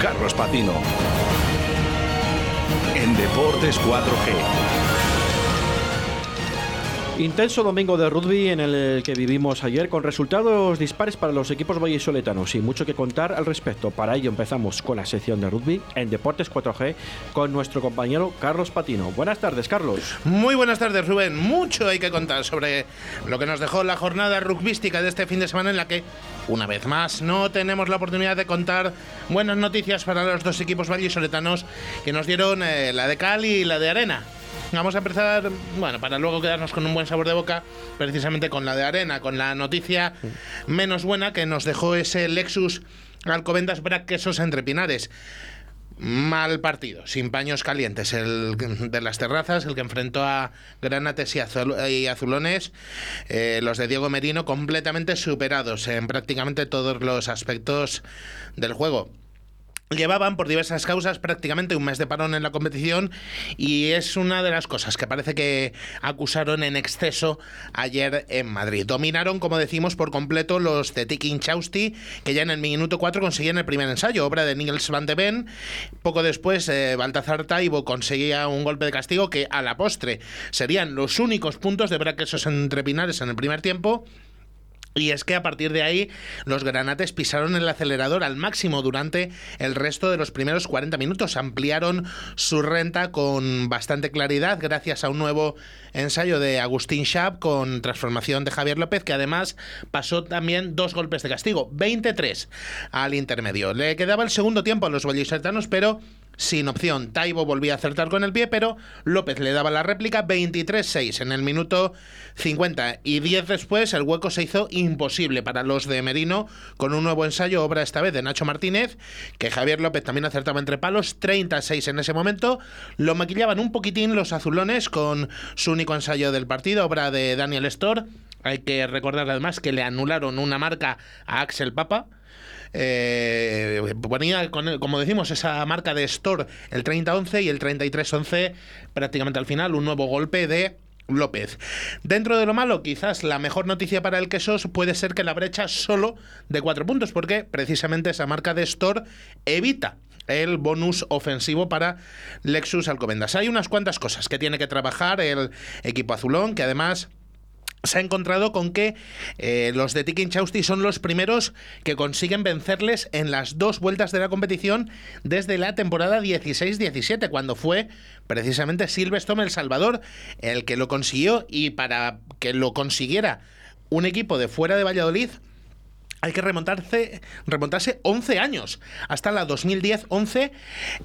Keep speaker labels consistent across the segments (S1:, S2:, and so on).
S1: Carlos Patino. En Deportes 4G.
S2: Intenso domingo de rugby en el que vivimos ayer con resultados dispares para los equipos vallisoletanos y mucho que contar al respecto. Para ello empezamos con la sección de rugby en Deportes 4G con nuestro compañero Carlos Patino. Buenas tardes, Carlos.
S3: Muy buenas tardes, Rubén. Mucho hay que contar sobre lo que nos dejó la jornada rugbística de este fin de semana en la que, una vez más, no tenemos la oportunidad de contar buenas noticias para los dos equipos vallisoletanos que nos dieron eh, la de Cal y la de Arena. Vamos a empezar, bueno, para luego quedarnos con un buen sabor de boca, precisamente con la de arena, con la noticia menos buena que nos dejó ese Lexus Alcobendas Braquesos entre Pinares. Mal partido, sin paños calientes, el de las terrazas, el que enfrentó a Granates y, Azulones, eh, los de Diego Merino completamente superados en prácticamente todos los aspectos del juego. Llevaban por diversas causas prácticamente un mes de parón en la competición y es una de las cosas que parece que acusaron en exceso ayer en Madrid. Dominaron, como decimos, por completo los de Tiki Chausti, que ya en el minuto 4 conseguían el primer ensayo, obra de Nils van de Ven. Poco después, eh, Baltazar Taibo conseguía un golpe de castigo que a la postre serían los únicos puntos de braquesos entre pinares en el primer tiempo. Y es que a partir de ahí los granates pisaron el acelerador al máximo durante el resto de los primeros 40 minutos. Ampliaron su renta con bastante claridad gracias a un nuevo ensayo de Agustín Schab con transformación de Javier López que además pasó también dos golpes de castigo, 23 al intermedio. Le quedaba el segundo tiempo a los vallisoletanos pero sin opción. Taibo volvía a acertar con el pie, pero López le daba la réplica 23-6 en el minuto 50 y 10 después el hueco se hizo imposible para los de Merino con un nuevo ensayo, obra esta vez de Nacho Martínez, que Javier López también acertaba entre palos, 36 en ese momento. Lo maquillaban un poquitín los azulones con su único ensayo del partido, obra de Daniel Storr. Hay que recordar además que le anularon una marca a Axel Papa eh, ponía, como decimos, esa marca de Store el 30-11 y el 33-11 prácticamente al final, un nuevo golpe de López. Dentro de lo malo, quizás la mejor noticia para el Quesos puede ser que la brecha solo de 4 puntos, porque precisamente esa marca de Store evita el bonus ofensivo para Lexus Alcobendas. Hay unas cuantas cosas que tiene que trabajar el equipo azulón, que además se ha encontrado con que eh, los de Tiki Chausti son los primeros que consiguen vencerles en las dos vueltas de la competición desde la temporada 16-17, cuando fue precisamente Silvestre El Salvador el que lo consiguió y para que lo consiguiera un equipo de fuera de Valladolid hay que remontarse, remontarse 11 años, hasta la 2010-11,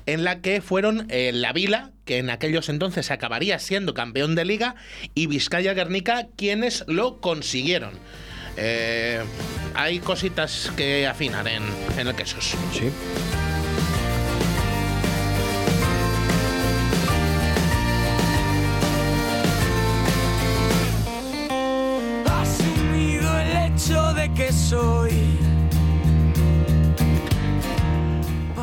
S3: en la que fueron eh, la Vila, que en aquellos entonces acabaría siendo campeón de liga, y Vizcaya Guernica, quienes lo consiguieron. Eh, hay cositas que afinar en, en el quesos.
S2: Sí.
S4: Que soy.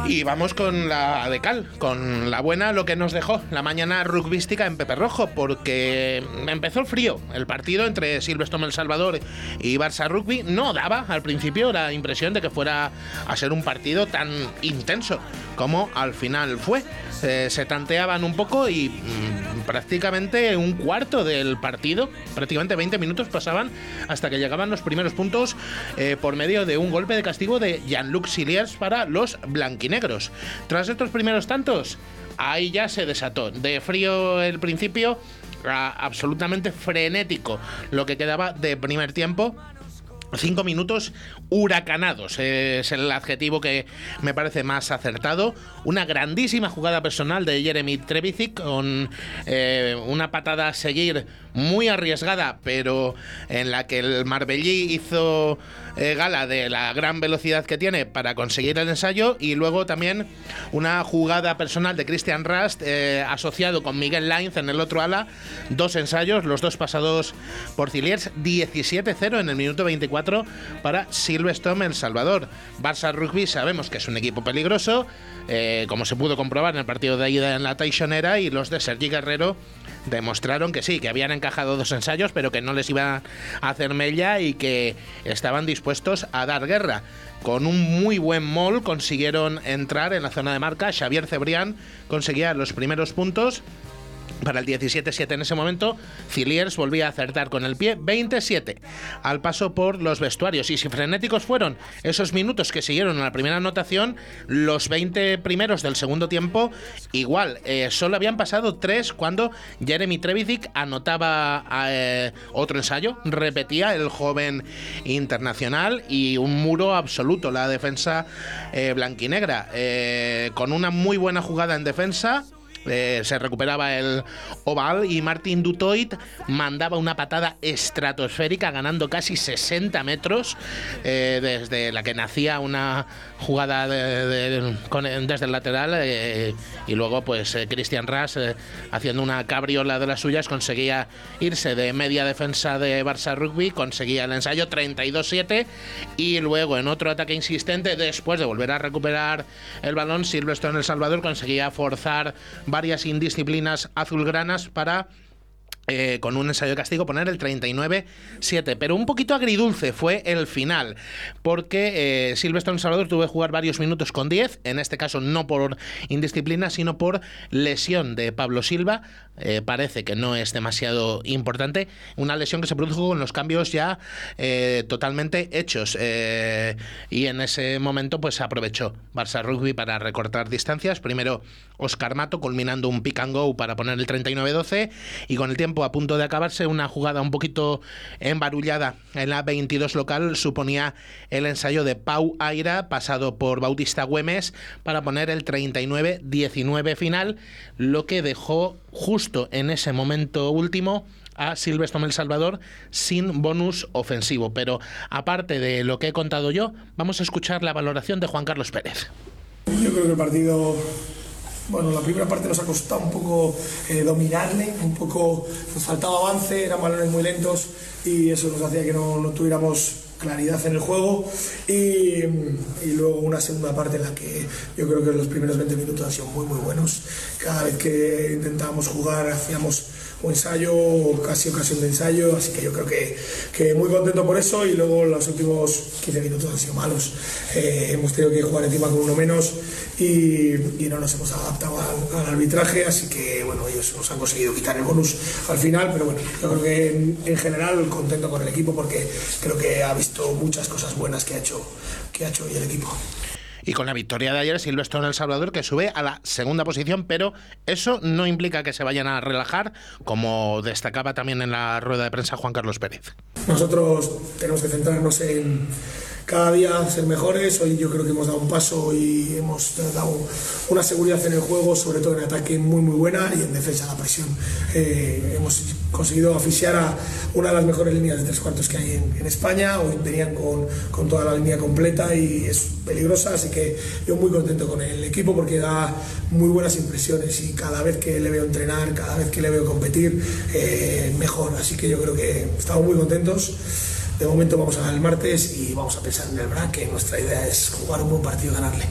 S3: Y vamos con la de Cal, con la buena, lo que nos dejó la mañana rugbística en Pepe Rojo, porque empezó el frío. El partido entre Silvestre El Salvador y Barça Rugby no daba al principio la impresión de que fuera a ser un partido tan intenso como al final fue. se tanteaban un poco y mm, prácticamente un cuarto del partido, prácticamente 20 minutos pasaban hasta que llegaban los primeros puntos eh, por medio de un golpe de castigo de Jean-Luc Siliers para los blanquinegros. Tras estos primeros tantos, ahí ya se desató. De frío el principio, absolutamente frenético lo que quedaba de primer tiempo Cinco minutos huracanados es el adjetivo que me parece más acertado. Una grandísima jugada personal de Jeremy Trevisic con eh, una patada a seguir muy arriesgada, pero en la que el Marbellí hizo eh, gala de la gran velocidad que tiene para conseguir el ensayo y luego también una jugada personal de Christian Rust eh, asociado con Miguel Lainz en el otro ala, dos ensayos, los dos pasados por Ciliers, 17-0 en el minuto 24 4 para Silverstone El Salvador. Barça Rugby sabemos que es un equipo peligroso, eh, como se pudo comprobar en el partido de ida en la Taishonera, y los de Sergi Guerrero demostraron que sí, que habían encajado dos ensayos, pero que no les iba a hacer mella y que estaban dispuestos a dar guerra. Con un muy buen mall consiguieron entrar en la zona de marca. Xavier Cebrián conseguía los primeros puntos para el 17-7 en ese momento, Ciliers volvía a acertar con el pie 27 al paso por los vestuarios. Y si frenéticos fueron esos minutos que siguieron en la primera anotación, los 20 primeros del segundo tiempo, igual. Eh, solo habían pasado tres cuando Jeremy Trevisic anotaba eh, otro ensayo, repetía el joven internacional y un muro absoluto, la defensa eh, blanquinegra. con una muy buena jugada en defensa eh, se recuperaba el oval y Martin Dutoit mandaba una patada estratosférica ganando casi 60 metros eh, desde la que nacía una jugada desde el lateral eh, y luego pues Christian Ras haciendo una cabriola de las suyas conseguía irse de media defensa de Barça Rugby, conseguía el ensayo 32-7 y luego en otro ataque insistente después de volver a recuperar el balón Silverstone El Salvador conseguía forzar varias indisciplinas azulgranas para eh, con un ensayo de castigo poner el 39-7. Pero un poquito agridulce fue el final, porque eh, Silvestre Salvador tuvo que jugar varios minutos con 10, en este caso no por indisciplina, sino por lesión de Pablo Silva. Eh, parece que no es demasiado importante. Una lesión que se produjo con los cambios ya totalmente hechos. y en ese momento, pues aprovechó Barça Rugby para recortar distancias. Primero Oscar Mato, culminando un pick and go para poner el 39-12, y con el tiempo a punto de acabarse, una jugada un poquito embarullada en la 22 local suponía el ensayo de Pau Aira, pasado por Bautista Güemes, para poner el 39-19 final, lo que dejó justo en ese momento último a Silvestre El Salvador sin bonus ofensivo. Pero aparte de lo que he contado yo, vamos a escuchar la valoración de Juan Carlos Pérez.
S5: Yo creo que el partido bueno, la primera parte nos ha costado un poco eh, dominarle, un poco nos faltaba avance, eran balones muy lentos y eso nos hacía que no, no tuviéramos claridad en el juego. Y, y, luego una segunda parte en la que yo creo que los primeros 20 minutos han sido muy muy buenos. Cada vez que intentábamos jugar hacíamos un ensayo, casi ocasión de ensayo, así que yo creo que, que muy contento por eso. Y luego los últimos 15 minutos han sido malos. Eh, hemos tenido que jugar encima con uno menos y, y no nos hemos adaptado al, arbitraje, así que bueno, ellos nos han conseguido quitar el bonus al final, pero bueno, yo creo que en, en general contento con el equipo porque creo que ha visto muchas cosas buenas que ha hecho, que ha hecho hoy el equipo.
S3: Y con la victoria de ayer, Silvestre en El Salvador, que sube a la segunda posición, pero eso no implica que se vayan a relajar, como destacaba también en la rueda de prensa Juan Carlos Pérez.
S5: Nosotros tenemos que centrarnos en cada día ser mejores. Hoy yo creo que hemos dado un paso y hemos dado una seguridad en el juego, sobre todo en ataque muy muy buena y en defensa la presión. Eh, hemos conseguido asfixiar a una de las mejores líneas de tres cuartos que hay en, en España. Hoy venían con, con, toda la línea completa y es peligrosa, así que yo muy contento con el equipo porque da muy buenas impresiones y cada vez que le veo entrenar, cada vez que le veo competir, eh, mejor. Así que yo creo que estamos muy contentos. De momento vamos a ganar el martes y vamos a pensar en el BRAC, que nuestra idea es jugar un buen partido y ganarle.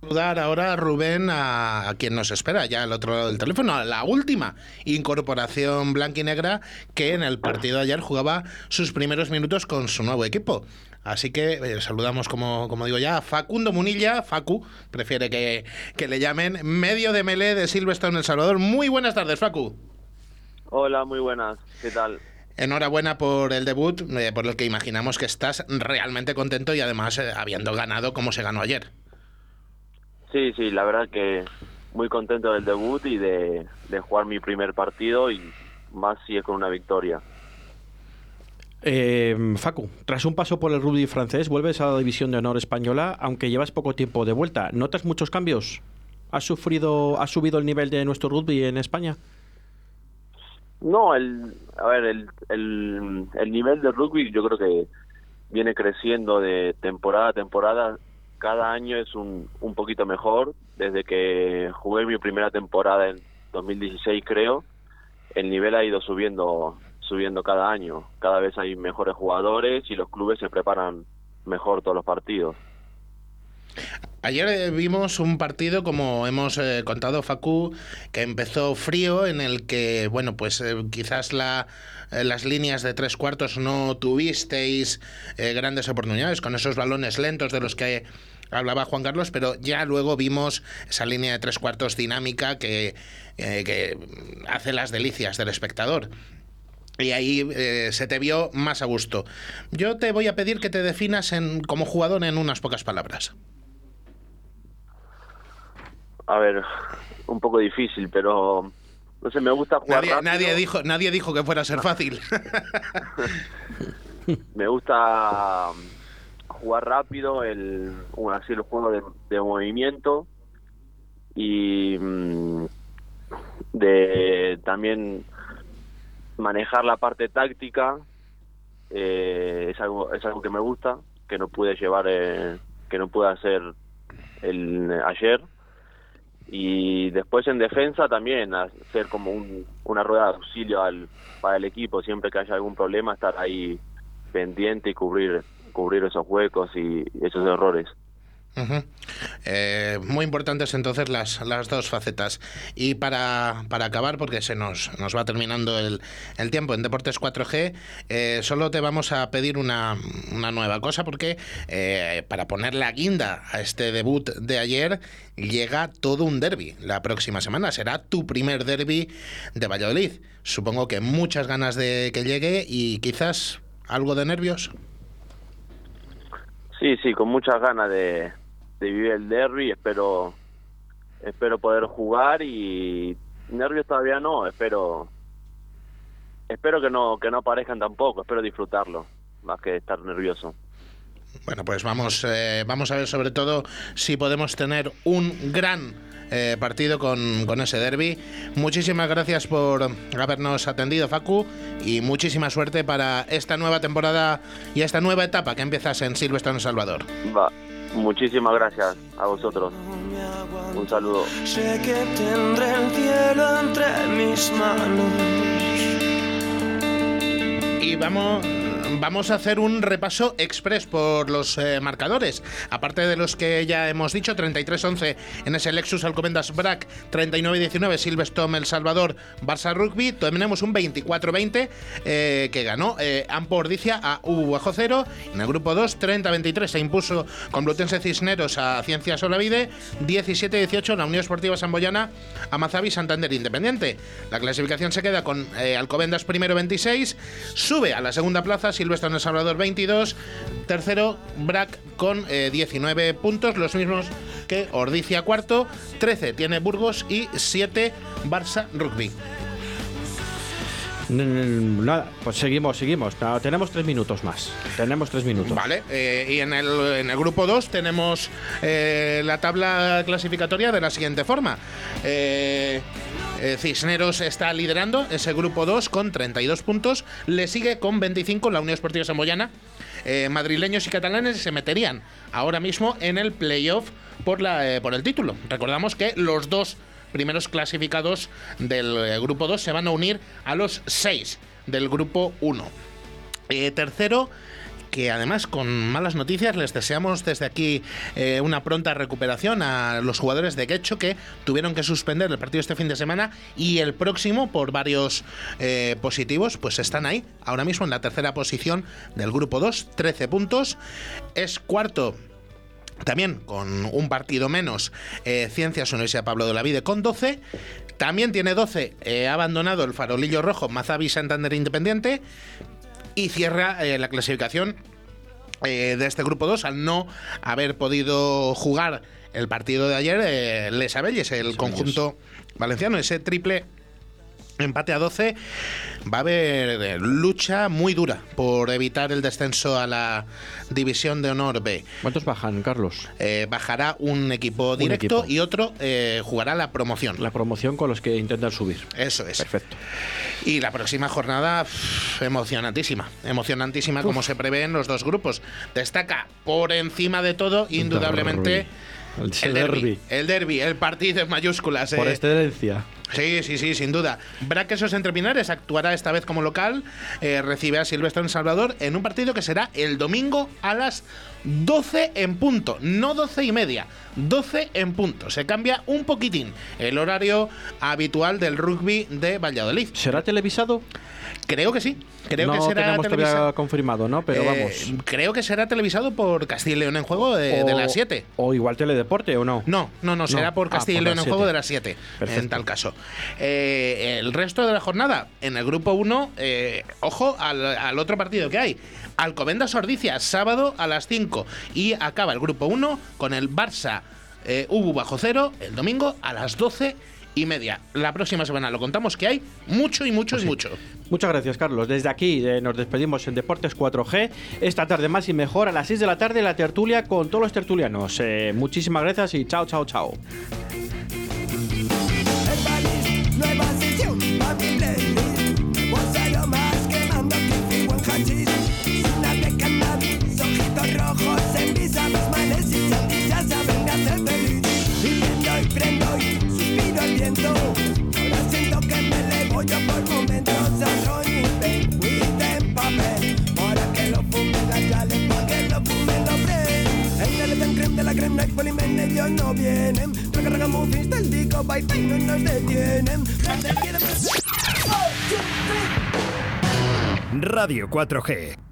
S3: Saludar ahora a Rubén, a, a, quien nos espera ya al otro lado del teléfono, la última incorporación blanquinegra que en el partido de ayer jugaba sus primeros minutos con su nuevo equipo. Así que eh, saludamos, como, como, digo ya, a Facundo Munilla, Facu, prefiere que, que le llamen, medio de Melé de Silverstone, El Salvador. Muy buenas tardes, Facu.
S6: Hola, muy buenas, ¿qué tal?
S3: Enhorabuena por el debut, eh, por el que imaginamos que estás realmente contento y además eh, habiendo ganado como se ganó ayer.
S6: Sí, sí, la verdad que muy contento del debut y de, de jugar mi primer partido y más si es con una victoria.
S2: Eh, Facu, tras un paso por el rugby francés, vuelves a la división de honor española, aunque llevas poco tiempo de vuelta. ¿Notas muchos cambios? ¿Has sufrido, has subido el nivel de nuestro rugby en España?
S6: No, el, a ver, el, el, el nivel de rugby yo creo que viene creciendo de temporada a temporada. Cada año es un, un poquito mejor. Desde que jugué mi primera temporada en 2016, creo, el nivel ha ido subiendo subiendo cada año. Cada vez hay mejores jugadores y los clubes se preparan mejor todos los partidos.
S3: Ayer eh, vimos un partido, como hemos eh, contado, Facu, que empezó frío, en el que, bueno, pues eh, quizás la, las líneas de tres cuartos no tuvisteis grandes oportunidades con esos balones lentos de los que hablaba Juan Carlos, pero ya luego vimos esa línea de tres cuartos dinámica que, que hace las delicias del espectador. Y ahí se te vio más a gusto. Yo te voy a pedir que te definas en, como jugador en unas pocas palabras
S6: a ver, un poco difícil, pero no sé, me gusta jugar
S3: nadie, Nadie dijo, nadie dijo que fuera a ser fácil.
S6: me gusta jugar rápido, el, así los juegos de, movimiento y mm, de también manejar la parte táctica eh, es algo es algo que me gusta que no pude llevar eh, que no pude hacer el ayer y después en defensa también hacer como un, una rueda de auxilio al, para el equipo siempre que haya algún problema estar ahí pendiente y cubrir cubrir esos huecos y esos errores
S3: eh, muy importantes entonces las, las dos facetas. Y para, para acabar, porque se nos, nos va terminando el, el tiempo en Deportes 4G, eh, solo te vamos a pedir una, una nueva cosa, porque eh, para poner la guinda a este debut de ayer, llega todo un derby la próxima semana. Será tu primer derby de Valladolid. Supongo que muchas ganas de que llegue y quizás algo de nervios.
S6: Sí, sí, con muchas ganas de, vivir el derby, espero espero poder jugar y nervios todavía no, espero espero que no que no aparezcan tampoco, espero disfrutarlo más que estar nervioso.
S3: Bueno, pues vamos eh, vamos a ver sobre todo si podemos tener un gran eh, partido con, con ese derby. Muchísimas gracias por habernos atendido, Facu, y muchísima suerte para esta nueva temporada y esta nueva etapa que empiezas en Silvestre en Salvador.
S6: Va. Muchísimas gracias a vosotros. Un saludo.
S4: Sé que tendré el cielo entre mis manos.
S3: Y vamos vamos a hacer un repaso express por los eh, marcadores. Aparte de los que ya hemos dicho, 33-11 en ese Lexus Alcobendas Brac, 39-19 Silverstone El Salvador, Barça Rugby. Tenemos un 24-20 eh, que ganó eh, Ampordicia a U bajo cero. En el grupo 2, 30-23 se impuso con Blutense Cisneros a Ciencias Olavide, 17-18 la Unión Esportiva Samboyana a Mazavi Santander Independiente. La clasificación se queda con Alcobendas primero 26, sube a la segunda plaza Silvestre en El Salvador 22, tercero Brac con 19 eh, puntos, los mismos que Ordicia cuarto, 13 tiene Burgos y 7 Barça Rugby.
S2: Nada, pues seguimos, seguimos. tenemos tres minutos más. Tenemos tres minutos.
S3: Vale, eh, y en el, en el grupo 2 tenemos eh, la tabla clasificatoria de la siguiente forma. Eh, Cisneros está liderando ese grupo 2 con 32 puntos. Le sigue con 25 la Unión Esportiva Samboyana. Eh, madrileños y catalanes se meterían ahora mismo en el playoff por, la, eh, por el título. Recordamos que los dos primeros clasificados del grupo 2 se van a unir a los 6 del grupo 1. tercero, que además con malas noticias les deseamos desde aquí eh, una pronta recuperación a los jugadores de Quecho que tuvieron que suspender el partido este fin de semana y el próximo por varios eh, positivos pues están ahí ahora mismo en la tercera posición del grupo 2 13 puntos es cuarto también con un partido menos, eh, Ciencias Universidad Pablo de la Vide con 12. También tiene 12, ha abandonado el farolillo rojo Mazavi Santander Independiente y cierra eh, la clasificación eh, de este grupo 2 al no haber podido jugar el partido de ayer eh, Les Abelles, el conjunto valenciano, ese triple empate a 12 va a haber eh, lucha muy dura por evitar el descenso a la división de honor B.
S2: ¿Cuántos bajan, Carlos?
S3: Eh, bajará un equipo directo y otro eh, jugará la promoción.
S2: La promoción con los que intentan subir.
S3: Eso es.
S2: Perfecto.
S3: Y la próxima jornada, emocionantísima. Emocionantísima como se prevé en los dos grupos. Destaca por encima de todo, indudablemente.
S2: El, derby.
S3: El derby, el partido en mayúsculas.
S2: Por excelencia.
S3: Sí, sí, sí, sin duda. Braquesos entre Pinares actuará esta vez como local, eh, recibe a Silvestre en Salvador en un partido que será el domingo a las 12 en punto, no 12 y media, 12 en punto. Se cambia un poquitín el horario habitual del rugby de Valladolid.
S2: ¿Será televisado?
S3: Creo que sí. Creo
S2: no
S3: que será
S2: tenemos todavía confirmado, ¿no? Pero
S3: Eh,
S2: vamos.
S3: Creo que será televisado por Castilla y León en juego de, las 7.
S2: O igual Teledeporte o no.
S3: No, no, no, será por
S2: Ah,
S3: Castilla y León en juego de las 7, en tal caso. Eh, el resto de la jornada, en el grupo 1, ojo al, al otro partido que hay. Alcobendas Ordicia, sábado a las 5. Y acaba el grupo 1 con el Barça eh, Ubu bajo cero, el domingo a las 12 y media. La próxima semana lo contamos que hay mucho y mucho y mucho.
S2: Muchas gracias, Carlos. Desde aquí eh, nos despedimos en Deportes 4G. Esta tarde más y mejor a las 6 de la tarde la tertulia con todos los tertulianos. Eh, muchísimas gracias y chao, chao, chao.
S4: Ellos no vienen. Raga muffins del disco, baita y no nos detienen.
S7: Radio 4G.